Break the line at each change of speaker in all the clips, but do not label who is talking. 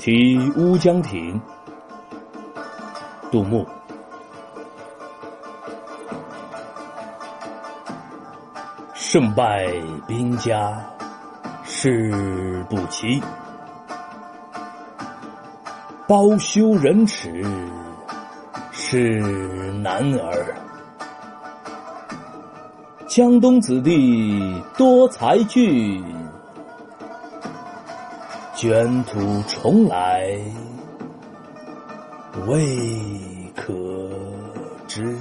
题乌江亭，杜牧。胜败兵家事不齐，包羞忍耻是男儿。江东子弟多才俊，卷土重来未可知。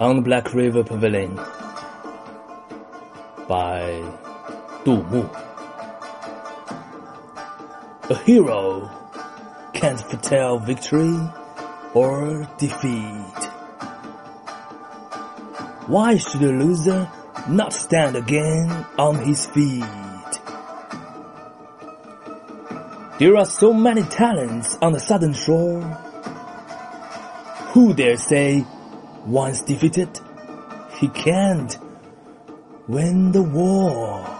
On the Black River Pavilion by 杜牧 A hero can't foretell victory or defeat. Why should a loser not stand again on his feet? There are so many talents on the southern shore. Who dare say once defeated, he can't win the war.